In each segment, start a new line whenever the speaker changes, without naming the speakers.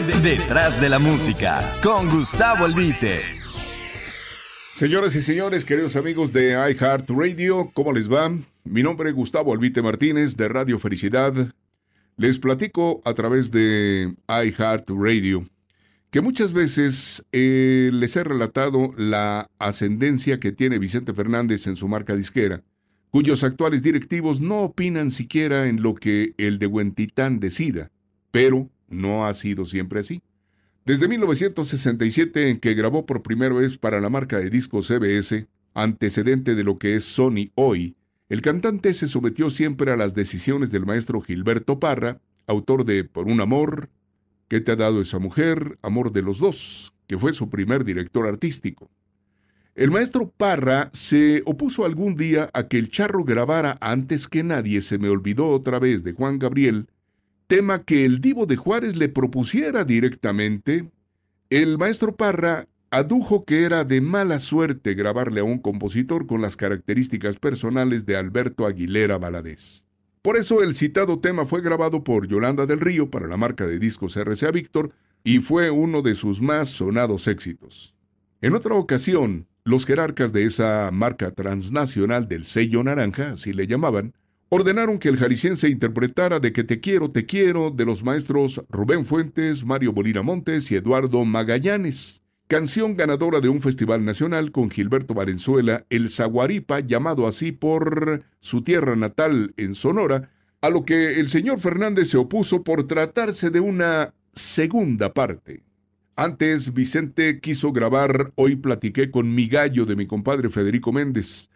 Detrás de la música, con Gustavo Albite.
Señoras y señores, queridos amigos de iHeartRadio, ¿cómo les va? Mi nombre es Gustavo Albite Martínez de Radio Felicidad. Les platico a través de iHeartRadio que muchas veces eh, les he relatado la ascendencia que tiene Vicente Fernández en su marca disquera, cuyos actuales directivos no opinan siquiera en lo que el de Huentitán decida, pero no ha sido siempre así. Desde 1967, en que grabó por primera vez para la marca de discos CBS, antecedente de lo que es Sony hoy, el cantante se sometió siempre a las decisiones del maestro Gilberto Parra, autor de Por un amor, ¿Qué te ha dado esa mujer? Amor de los dos, que fue su primer director artístico. El maestro Parra se opuso algún día a que el charro grabara antes que nadie se me olvidó otra vez de Juan Gabriel tema que el divo de Juárez le propusiera directamente, el maestro Parra adujo que era de mala suerte grabarle a un compositor con las características personales de Alberto Aguilera Valadez. Por eso el citado tema fue grabado por Yolanda del Río para la marca de discos RCA Víctor y fue uno de sus más sonados éxitos. En otra ocasión, los jerarcas de esa marca transnacional del sello naranja, así le llamaban, ordenaron que el jalisciense interpretara de que te quiero, te quiero de los maestros Rubén Fuentes, Mario Bolina Montes y Eduardo Magallanes, canción ganadora de un festival nacional con Gilberto Valenzuela, el Zaguaripa, llamado así por su tierra natal en Sonora, a lo que el señor Fernández se opuso por tratarse de una segunda parte. Antes, Vicente quiso grabar Hoy platiqué con mi gallo de mi compadre Federico Méndez,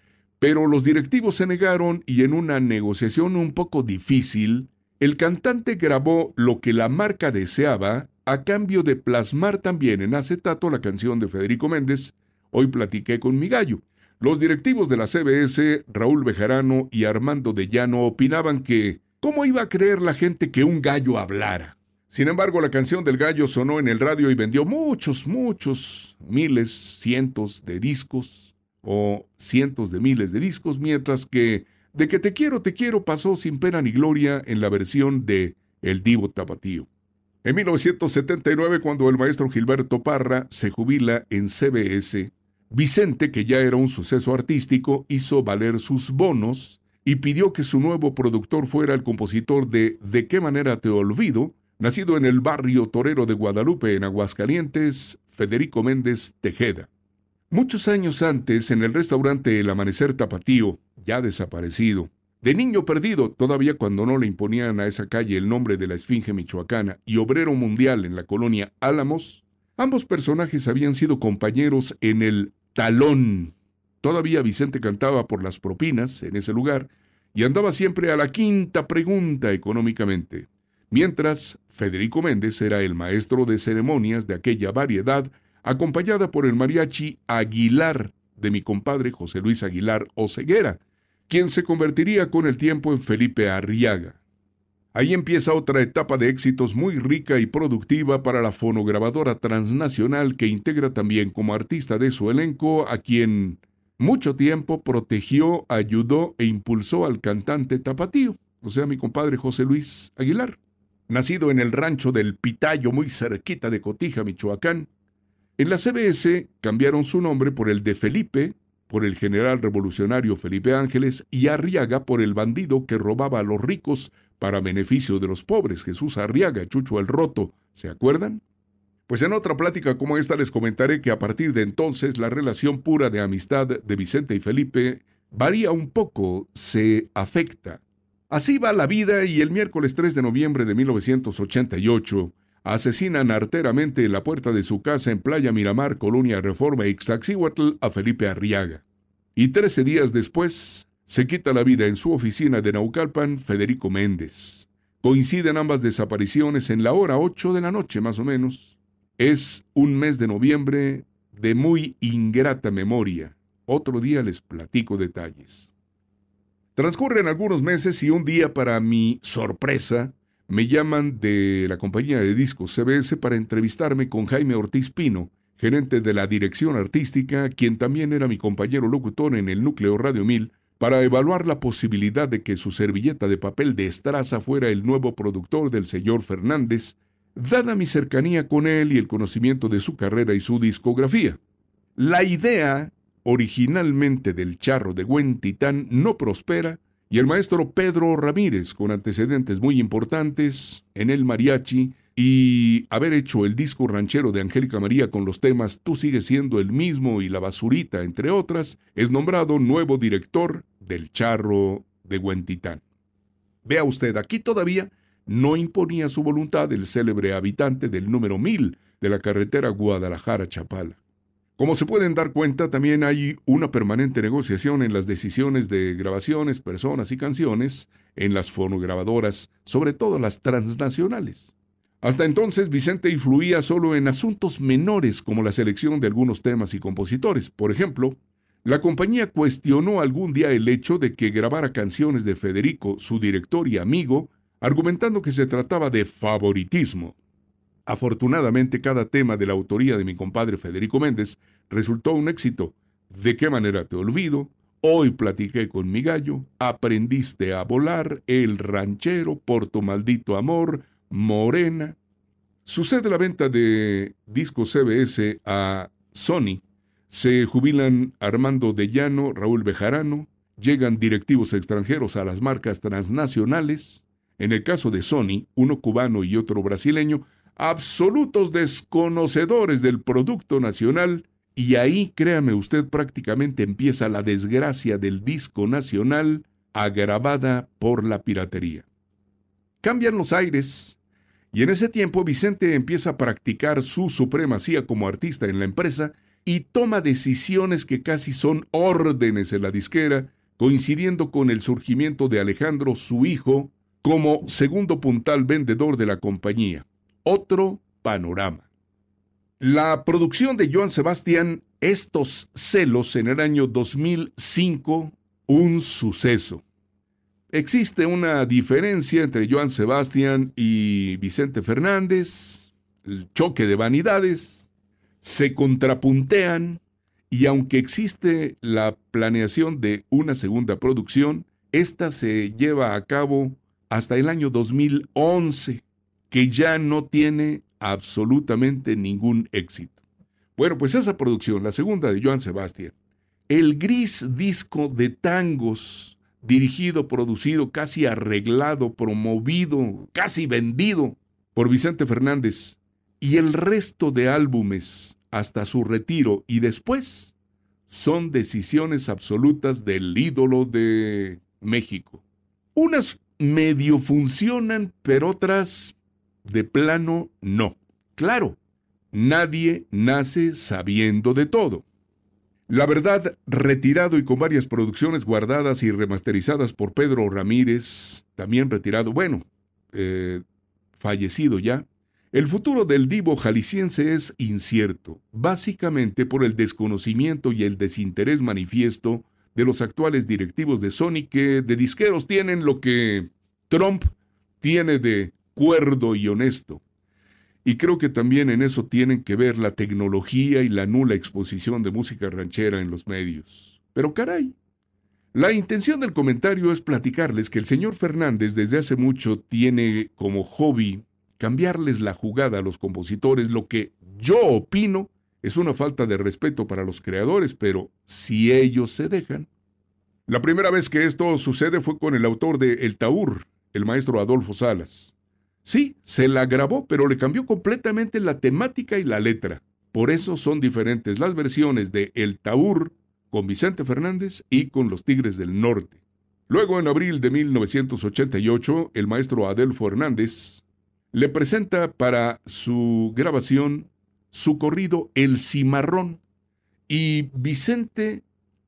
pero los directivos se negaron y en una negociación un poco difícil, el cantante grabó lo que la marca deseaba a cambio de plasmar también en acetato la canción de Federico Méndez, Hoy platiqué con mi gallo. Los directivos de la CBS, Raúl Bejarano y Armando de Llano, opinaban que ¿cómo iba a creer la gente que un gallo hablara? Sin embargo, la canción del gallo sonó en el radio y vendió muchos, muchos, miles, cientos de discos o cientos de miles de discos, mientras que De que te quiero, te quiero pasó sin pena ni gloria en la versión de El Divo Tapatío. En 1979, cuando el maestro Gilberto Parra se jubila en CBS, Vicente, que ya era un suceso artístico, hizo valer sus bonos y pidió que su nuevo productor fuera el compositor de De qué manera te olvido, nacido en el barrio torero de Guadalupe, en Aguascalientes, Federico Méndez Tejeda. Muchos años antes, en el restaurante El Amanecer Tapatío, ya desaparecido, de niño perdido, todavía cuando no le imponían a esa calle el nombre de la Esfinge Michoacana y obrero mundial en la colonia Álamos, ambos personajes habían sido compañeros en el talón. Todavía Vicente cantaba por las propinas en ese lugar y andaba siempre a la quinta pregunta económicamente, mientras Federico Méndez era el maestro de ceremonias de aquella variedad acompañada por el mariachi Aguilar de mi compadre José Luis Aguilar Oceguera, quien se convertiría con el tiempo en Felipe Arriaga. Ahí empieza otra etapa de éxitos muy rica y productiva para la fonograbadora transnacional que integra también como artista de su elenco a quien mucho tiempo protegió, ayudó e impulsó al cantante tapatío, o sea, mi compadre José Luis Aguilar. Nacido en el rancho del Pitayo, muy cerquita de Cotija, Michoacán, en la CBS cambiaron su nombre por el de Felipe, por el general revolucionario Felipe Ángeles, y Arriaga por el bandido que robaba a los ricos para beneficio de los pobres, Jesús Arriaga, Chucho el Roto, ¿se acuerdan? Pues en otra plática como esta les comentaré que a partir de entonces la relación pura de amistad de Vicente y Felipe varía un poco, se afecta. Así va la vida y el miércoles 3 de noviembre de 1988, asesinan arteramente en la puerta de su casa en Playa Miramar, Colonia Reforma Ixtaxihuatl, a Felipe Arriaga. Y trece días después, se quita la vida en su oficina de Naucalpan Federico Méndez. Coinciden ambas desapariciones en la hora ocho de la noche más o menos. Es un mes de noviembre de muy ingrata memoria. Otro día les platico detalles. Transcurren algunos meses y un día para mi sorpresa, me llaman de la compañía de discos CBS para entrevistarme con Jaime Ortiz Pino, gerente de la dirección artística, quien también era mi compañero locutor en el núcleo Radio 1000, para evaluar la posibilidad de que su servilleta de papel de estraza fuera el nuevo productor del señor Fernández, dada mi cercanía con él y el conocimiento de su carrera y su discografía. La idea originalmente del charro de buen titán no prospera y el maestro Pedro Ramírez, con antecedentes muy importantes en el mariachi y haber hecho el disco ranchero de Angélica María con los temas Tú sigues siendo el mismo y La basurita, entre otras, es nombrado nuevo director del charro de Huentitán. Vea usted, aquí todavía no imponía su voluntad el célebre habitante del número 1000 de la carretera Guadalajara-Chapala. Como se pueden dar cuenta, también hay una permanente negociación en las decisiones de grabaciones, personas y canciones en las fonograbadoras, sobre todo las transnacionales. Hasta entonces Vicente influía solo en asuntos menores como la selección de algunos temas y compositores. Por ejemplo, la compañía cuestionó algún día el hecho de que grabara canciones de Federico, su director y amigo, argumentando que se trataba de favoritismo. Afortunadamente, cada tema de la autoría de mi compadre Federico Méndez resultó un éxito. ¿De qué manera te olvido? Hoy platiqué con mi gallo, aprendiste a volar, el ranchero, por tu maldito amor, morena. Sucede la venta de discos CBS a Sony. Se jubilan Armando de Llano, Raúl Bejarano, llegan directivos extranjeros a las marcas transnacionales. En el caso de Sony, uno cubano y otro brasileño, absolutos desconocedores del producto nacional, y ahí, créame usted, prácticamente empieza la desgracia del disco nacional agravada por la piratería. Cambian los aires, y en ese tiempo Vicente empieza a practicar su supremacía como artista en la empresa y toma decisiones que casi son órdenes en la disquera, coincidiendo con el surgimiento de Alejandro, su hijo, como segundo puntal vendedor de la compañía otro panorama. La producción de Joan Sebastián, Estos celos en el año 2005, un suceso. Existe una diferencia entre Joan Sebastián y Vicente Fernández, el choque de vanidades, se contrapuntean y aunque existe la planeación de una segunda producción, esta se lleva a cabo hasta el año 2011 que ya no tiene absolutamente ningún éxito. Bueno, pues esa producción, la segunda de Joan Sebastián, el gris disco de tangos, dirigido, producido, casi arreglado, promovido, casi vendido por Vicente Fernández, y el resto de álbumes hasta su retiro y después son decisiones absolutas del ídolo de México. Unas medio funcionan, pero otras de plano, no. Claro, nadie nace sabiendo de todo. La verdad, retirado y con varias producciones guardadas y remasterizadas por Pedro Ramírez, también retirado, bueno, eh, fallecido ya, el futuro del divo jalisciense es incierto, básicamente por el desconocimiento y el desinterés manifiesto de los actuales directivos de Sony que de disqueros tienen lo que Trump tiene de cuerdo y honesto. Y creo que también en eso tienen que ver la tecnología y la nula exposición de música ranchera en los medios. Pero caray, la intención del comentario es platicarles que el señor Fernández desde hace mucho tiene como hobby cambiarles la jugada a los compositores, lo que yo opino es una falta de respeto para los creadores, pero si ellos se dejan. La primera vez que esto sucede fue con el autor de El Taur, el maestro Adolfo Salas. Sí, se la grabó, pero le cambió completamente la temática y la letra. Por eso son diferentes las versiones de El Taur con Vicente Fernández y con Los Tigres del Norte. Luego, en abril de 1988, el maestro Adelfo Hernández le presenta para su grabación su corrido El Cimarrón y Vicente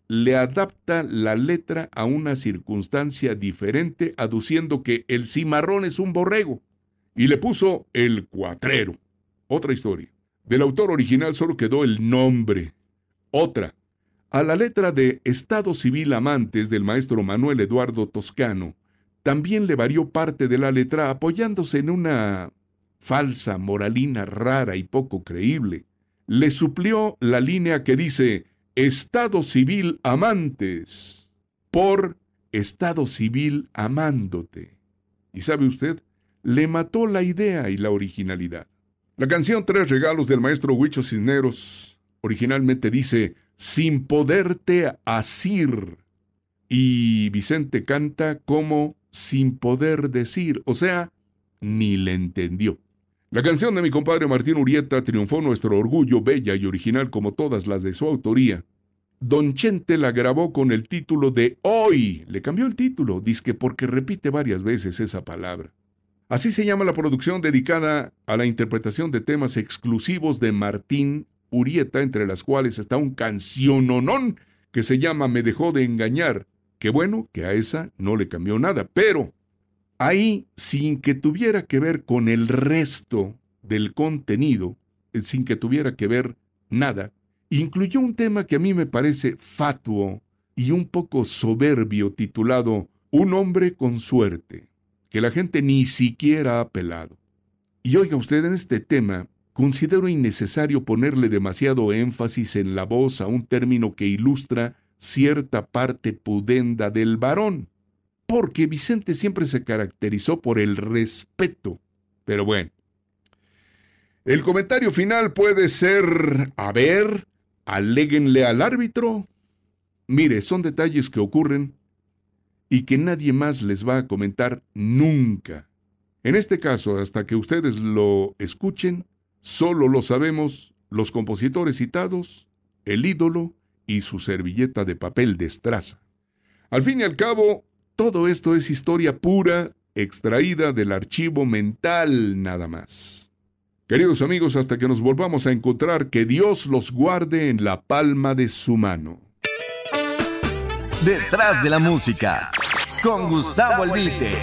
le adapta la letra a una circunstancia diferente, aduciendo que el cimarrón es un borrego y le puso El Cuatrero. Otra historia. Del autor original solo quedó el nombre. Otra. A la letra de Estado Civil Amantes del maestro Manuel Eduardo Toscano, también le varió parte de la letra apoyándose en una falsa moralina rara y poco creíble. Le suplió la línea que dice Estado Civil Amantes por Estado Civil Amándote. ¿Y sabe usted? Le mató la idea y la originalidad. La canción Tres Regalos del maestro Huicho Cisneros originalmente dice, sin poderte asir. Y Vicente canta como sin poder decir, o sea, ni le entendió. La canción de mi compadre Martín Urieta triunfó nuestro orgullo bella y original como todas las de su autoría. Don Chente la grabó con el título de Hoy. Le cambió el título, que porque repite varias veces esa palabra. Así se llama la producción dedicada a la interpretación de temas exclusivos de Martín Urieta, entre las cuales está un canciononón que se llama Me dejó de engañar. Qué bueno que a esa no le cambió nada, pero ahí, sin que tuviera que ver con el resto del contenido, eh, sin que tuviera que ver nada, incluyó un tema que a mí me parece fatuo y un poco soberbio titulado Un hombre con suerte, que la gente ni siquiera ha pelado. Y oiga usted, en este tema, considero innecesario ponerle demasiado énfasis en la voz a un término que ilustra cierta parte pudenda del varón porque Vicente siempre se caracterizó por el respeto. Pero bueno, el comentario final puede ser, a ver, aléguenle al árbitro. Mire, son detalles que ocurren y que nadie más les va a comentar nunca. En este caso, hasta que ustedes lo escuchen, solo lo sabemos los compositores citados, el ídolo y su servilleta de papel de estraza. Al fin y al cabo, todo esto es historia pura, extraída del archivo mental nada más. Queridos amigos, hasta que nos volvamos a encontrar, que Dios los guarde en la palma de su mano.
Detrás de la música, con Gustavo Albite.